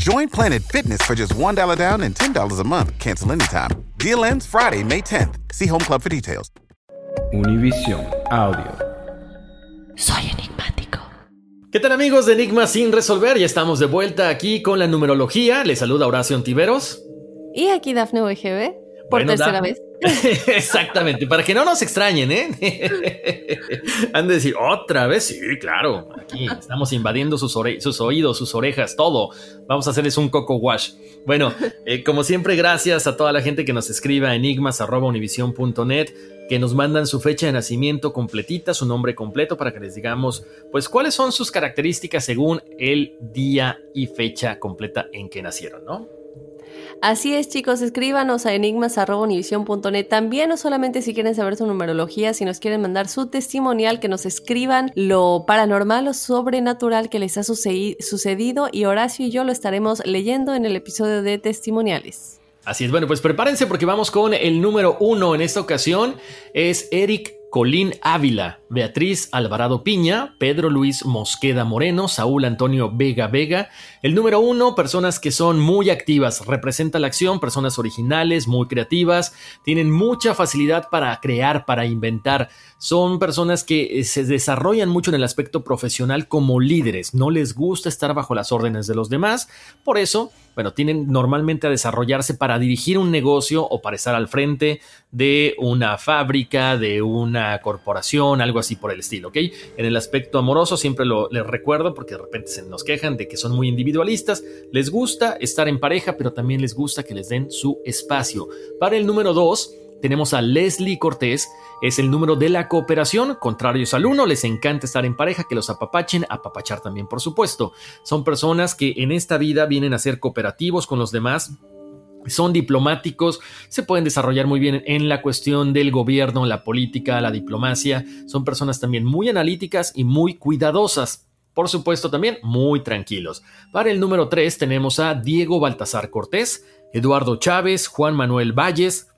Join Planet Fitness for just $1 down and $10 a month. Cancel anytime. Deal ends Friday, May 10th. See Home Club for details. Univision Audio. Soy enigmático. ¿Qué tal amigos de Enigma sin resolver? Ya estamos de vuelta aquí con la numerología. Les saluda Horacio Antiveros. Y aquí Dafne UGB, por Bueno, tercera Dafne. vez. Exactamente, para que no nos extrañen, ¿eh? Han de decir, otra vez, sí, claro. Aquí estamos invadiendo sus, sus oídos, sus orejas, todo. Vamos a hacerles un coco wash. Bueno, eh, como siempre, gracias a toda la gente que nos escribe a enigmas.univision.net, que nos mandan su fecha de nacimiento completita, su nombre completo, para que les digamos, pues, cuáles son sus características según el día y fecha completa en que nacieron, ¿no? Así es, chicos, escríbanos a enigmas.univision.net. También no solamente si quieren saber su numerología, si nos quieren mandar su testimonial, que nos escriban lo paranormal o sobrenatural que les ha sucedi- sucedido y Horacio y yo lo estaremos leyendo en el episodio de testimoniales. Así es, bueno, pues prepárense porque vamos con el número uno en esta ocasión. Es Eric Colín Ávila, Beatriz Alvarado Piña, Pedro Luis Mosqueda Moreno, Saúl Antonio Vega Vega. El número uno, personas que son muy activas, representa la acción, personas originales, muy creativas, tienen mucha facilidad para crear, para inventar. Son personas que eh, se desarrollan mucho en el aspecto profesional como líderes, no les gusta estar bajo las órdenes de los demás, por eso, bueno, tienen normalmente a desarrollarse para dirigir un negocio o para estar al frente de una fábrica, de una corporación, algo así por el estilo, ¿ok? En el aspecto amoroso siempre lo les recuerdo porque de repente se nos quejan de que son muy individualistas, les gusta estar en pareja, pero también les gusta que les den su espacio. Para el número dos, tenemos a Leslie Cortés, es el número de la cooperación, contrarios al uno, les encanta estar en pareja, que los apapachen, apapachar también por supuesto. Son personas que en esta vida vienen a ser cooperativos con los demás, son diplomáticos, se pueden desarrollar muy bien en la cuestión del gobierno, la política, la diplomacia, son personas también muy analíticas y muy cuidadosas. Por supuesto también muy tranquilos. Para el número 3 tenemos a Diego Baltasar Cortés, Eduardo Chávez, Juan Manuel Valles,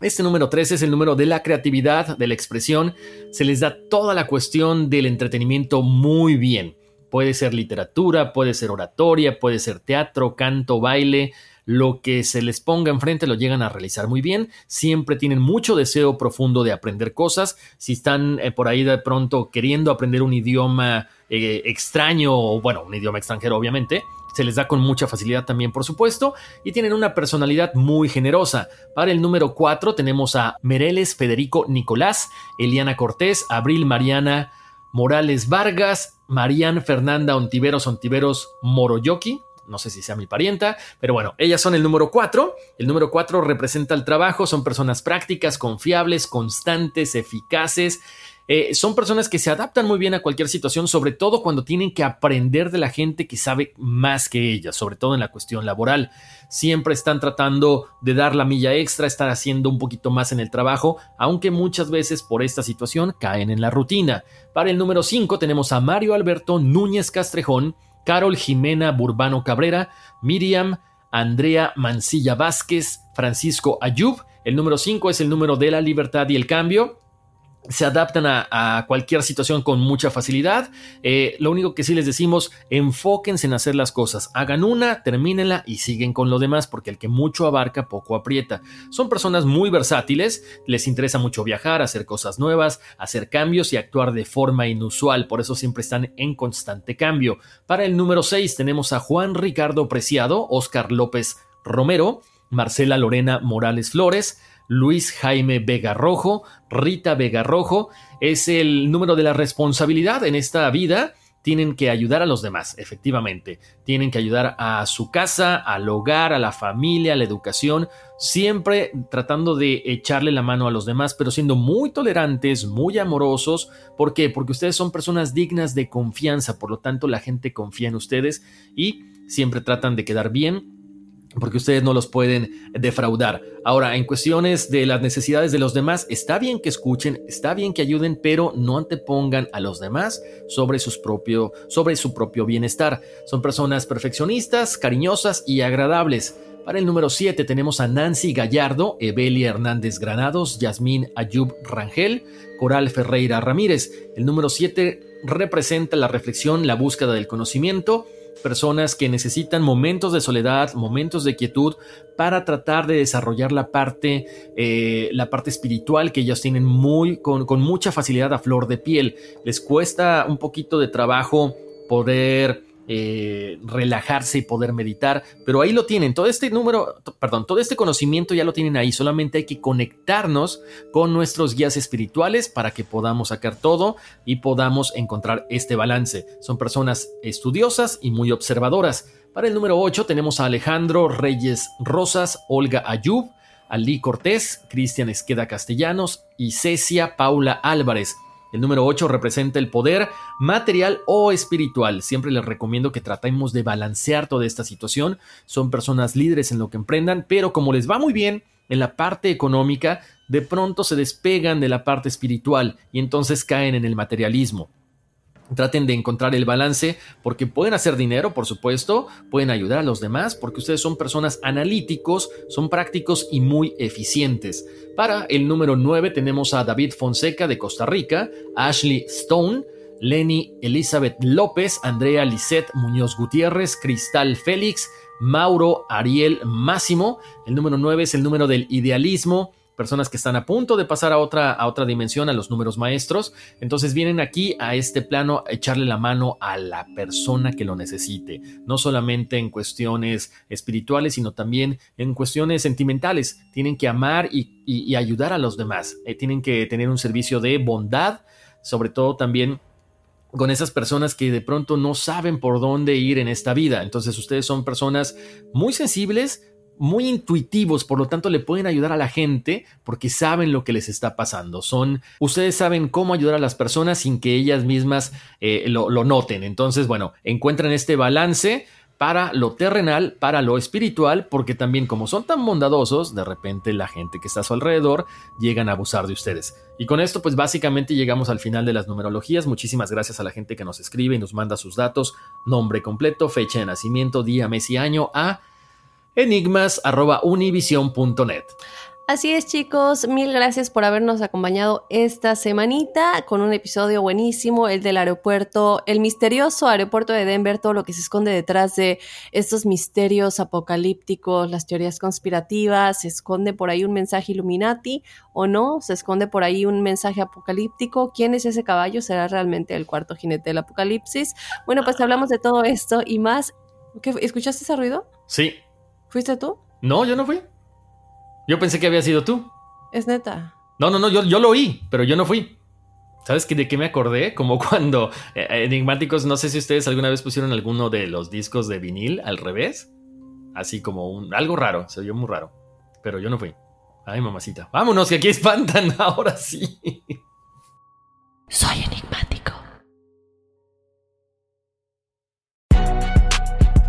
este número 3 es el número de la creatividad, de la expresión. Se les da toda la cuestión del entretenimiento muy bien. Puede ser literatura, puede ser oratoria, puede ser teatro, canto, baile. Lo que se les ponga enfrente lo llegan a realizar muy bien. Siempre tienen mucho deseo profundo de aprender cosas. Si están eh, por ahí de pronto queriendo aprender un idioma eh, extraño, bueno, un idioma extranjero obviamente, se les da con mucha facilidad también, por supuesto, y tienen una personalidad muy generosa. Para el número 4 tenemos a Mereles Federico Nicolás, Eliana Cortés, Abril Mariana Morales Vargas, Marian Fernanda Ontiveros Ontiveros Moroyoki. No sé si sea mi parienta, pero bueno, ellas son el número 4. El número 4 representa el trabajo, son personas prácticas, confiables, constantes, eficaces. Eh, son personas que se adaptan muy bien a cualquier situación, sobre todo cuando tienen que aprender de la gente que sabe más que ellas, sobre todo en la cuestión laboral. Siempre están tratando de dar la milla extra, estar haciendo un poquito más en el trabajo, aunque muchas veces por esta situación caen en la rutina. Para el número 5 tenemos a Mario Alberto Núñez Castrejón, Carol Jimena Burbano Cabrera, Miriam Andrea Mancilla Vázquez, Francisco Ayub. El número 5 es el número de la libertad y el cambio se adaptan a, cualquier situación con mucha facilidad. Eh, lo único que sí les decimos, enfóquense en hacer las cosas. Hagan una, termínenla y siguen con lo demás, porque el que mucho abarca, poco aprieta. Son personas muy versátiles, les interesa mucho viajar, hacer cosas nuevas, hacer cambios y actuar de forma inusual. Por eso siempre están en constante cambio. Para el número 6 tenemos a Juan Ricardo Preciado, Oscar López Romero, Marcela Lorena Morales Flores, Luis Jaime Vega Rojo, Rita Vega Rojo. Es el número de la responsabilidad en esta vida. Tienen que ayudar a los demás, efectivamente. Tienen que ayudar a su casa, al hogar, a la familia, a la educación, siempre tratando de echarle la mano a los demás, pero siendo muy tolerantes, muy amorosos. ¿Por qué? Porque ustedes son personas dignas de confianza, por lo tanto la gente confía en ustedes y siempre tratan de quedar bien porque ustedes no los pueden defraudar. Ahora, en cuestiones de las necesidades de los demás, está bien que escuchen, está bien que ayuden, pero no antepongan a los demás sobre, propio, sobre su propio bienestar. Son personas perfeccionistas, cariñosas y agradables. Para el número 7 tenemos a Nancy Gallardo, Evelia Hernández Granados, Yasmín Ayub Rangel, Coral Ferreira Ramírez. El número 7 representa la reflexión, la búsqueda del conocimiento, personas que necesitan momentos de soledad, momentos de quietud para tratar de desarrollar la parte, eh, la parte espiritual que ellos tienen muy, con, con mucha facilidad a flor de piel. Les cuesta un poquito de trabajo poder eh, relajarse y poder meditar, pero ahí lo tienen, todo este número, perdón, todo este conocimiento ya lo tienen ahí, solamente hay que conectarnos con nuestros guías espirituales para que podamos sacar todo y podamos encontrar este balance. Son personas estudiosas y muy observadoras. Para el número 8 tenemos a Alejandro Reyes Rosas, Olga Ayub, Ali Cortés, Cristian Esqueda Castellanos y Cecia Paula Álvarez. El número 8 representa el poder material o espiritual. Siempre les recomiendo que tratemos de balancear toda esta situación. Son personas líderes en lo que emprendan, pero como les va muy bien en la parte económica, de pronto se despegan de la parte espiritual y entonces caen en el materialismo. Traten de encontrar el balance porque pueden hacer dinero, por supuesto, pueden ayudar a los demás porque ustedes son personas analíticos, son prácticos y muy eficientes. Para el número 9 tenemos a David Fonseca de Costa Rica, Ashley Stone, Lenny Elizabeth López, Andrea Lisette Muñoz Gutiérrez, Cristal Félix, Mauro Ariel Máximo. El número 9 es el número del idealismo, personas que están a punto de pasar a otra, a otra dimensión, a los números maestros. Entonces vienen aquí a este plano a echarle la mano a la persona que lo necesite, no solamente en cuestiones espirituales, sino también en cuestiones sentimentales. Tienen que amar y, ayudar a los demás, eh, tienen que tener un servicio de bondad, sobre todo también con esas personas que de pronto no saben por dónde ir en esta vida. Entonces ustedes son personas muy sensibles, muy intuitivos, por lo tanto le pueden ayudar a la gente porque saben lo que les está pasando. Son, ustedes saben cómo ayudar a las personas sin que ellas mismas eh, lo, lo noten. Entonces, bueno, encuentran este balance para lo terrenal, para lo espiritual, porque también como son tan bondadosos, de repente la gente que está a su alrededor llegan a abusar de ustedes. Y con esto pues básicamente llegamos al final de las numerologías. Muchísimas gracias a la gente que nos escribe y nos manda sus datos, nombre completo, fecha de nacimiento, día, mes y año a enigmas.univision.net. Así es chicos, mil gracias por habernos acompañado esta semanita con un episodio buenísimo, el del aeropuerto, el misterioso aeropuerto de Denver, todo lo que se esconde detrás de estos misterios apocalípticos, las teorías conspirativas, se esconde por ahí un mensaje Illuminati o no, se esconde por ahí un mensaje apocalíptico, ¿quién es ese caballo? ¿Será realmente el cuarto jinete del apocalipsis? Bueno, pues hablamos de todo esto y más. ¿Escuchaste ese ruido? Sí, ¿Fuiste tú? No, yo no fui. Yo pensé que había sido tú. Es neta. No, no, no, yo, yo lo oí, pero yo no fui. ¿Sabes de qué me acordé? Como cuando eh, Enigmáticos, no sé si ustedes alguna vez pusieron alguno de los discos de vinil al revés. Así como un algo raro, se oyó muy raro. Pero yo no fui. Ay, mamacita. Vámonos, que aquí espantan ahora sí. Soy